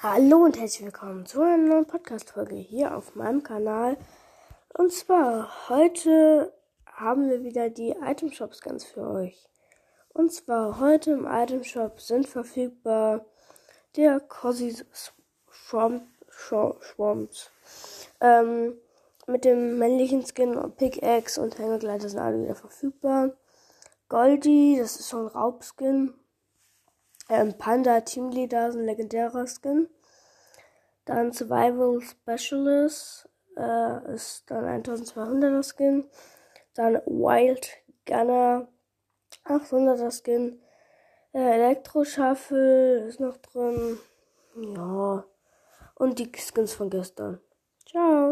Hallo und herzlich willkommen zu einer neuen Podcast-Folge hier auf meinem Kanal. Und zwar heute haben wir wieder die Item Shops ganz für euch. Und zwar heute im Item Shop sind verfügbar der Cosy Swamp, Swamps. Ähm, mit dem männlichen Skin und Pickaxe und Hängergleiter sind alle wieder verfügbar. Goldie, das ist so ein Raubskin. Ähm, Panda Teamleader ist ein legendärer Skin. Dann Survival Specialist äh, ist dann 1200er Skin. Dann Wild Gunner 800er Skin. Äh, Elektro Shuffle ist noch drin. Ja. Und die Skins von gestern. Ciao.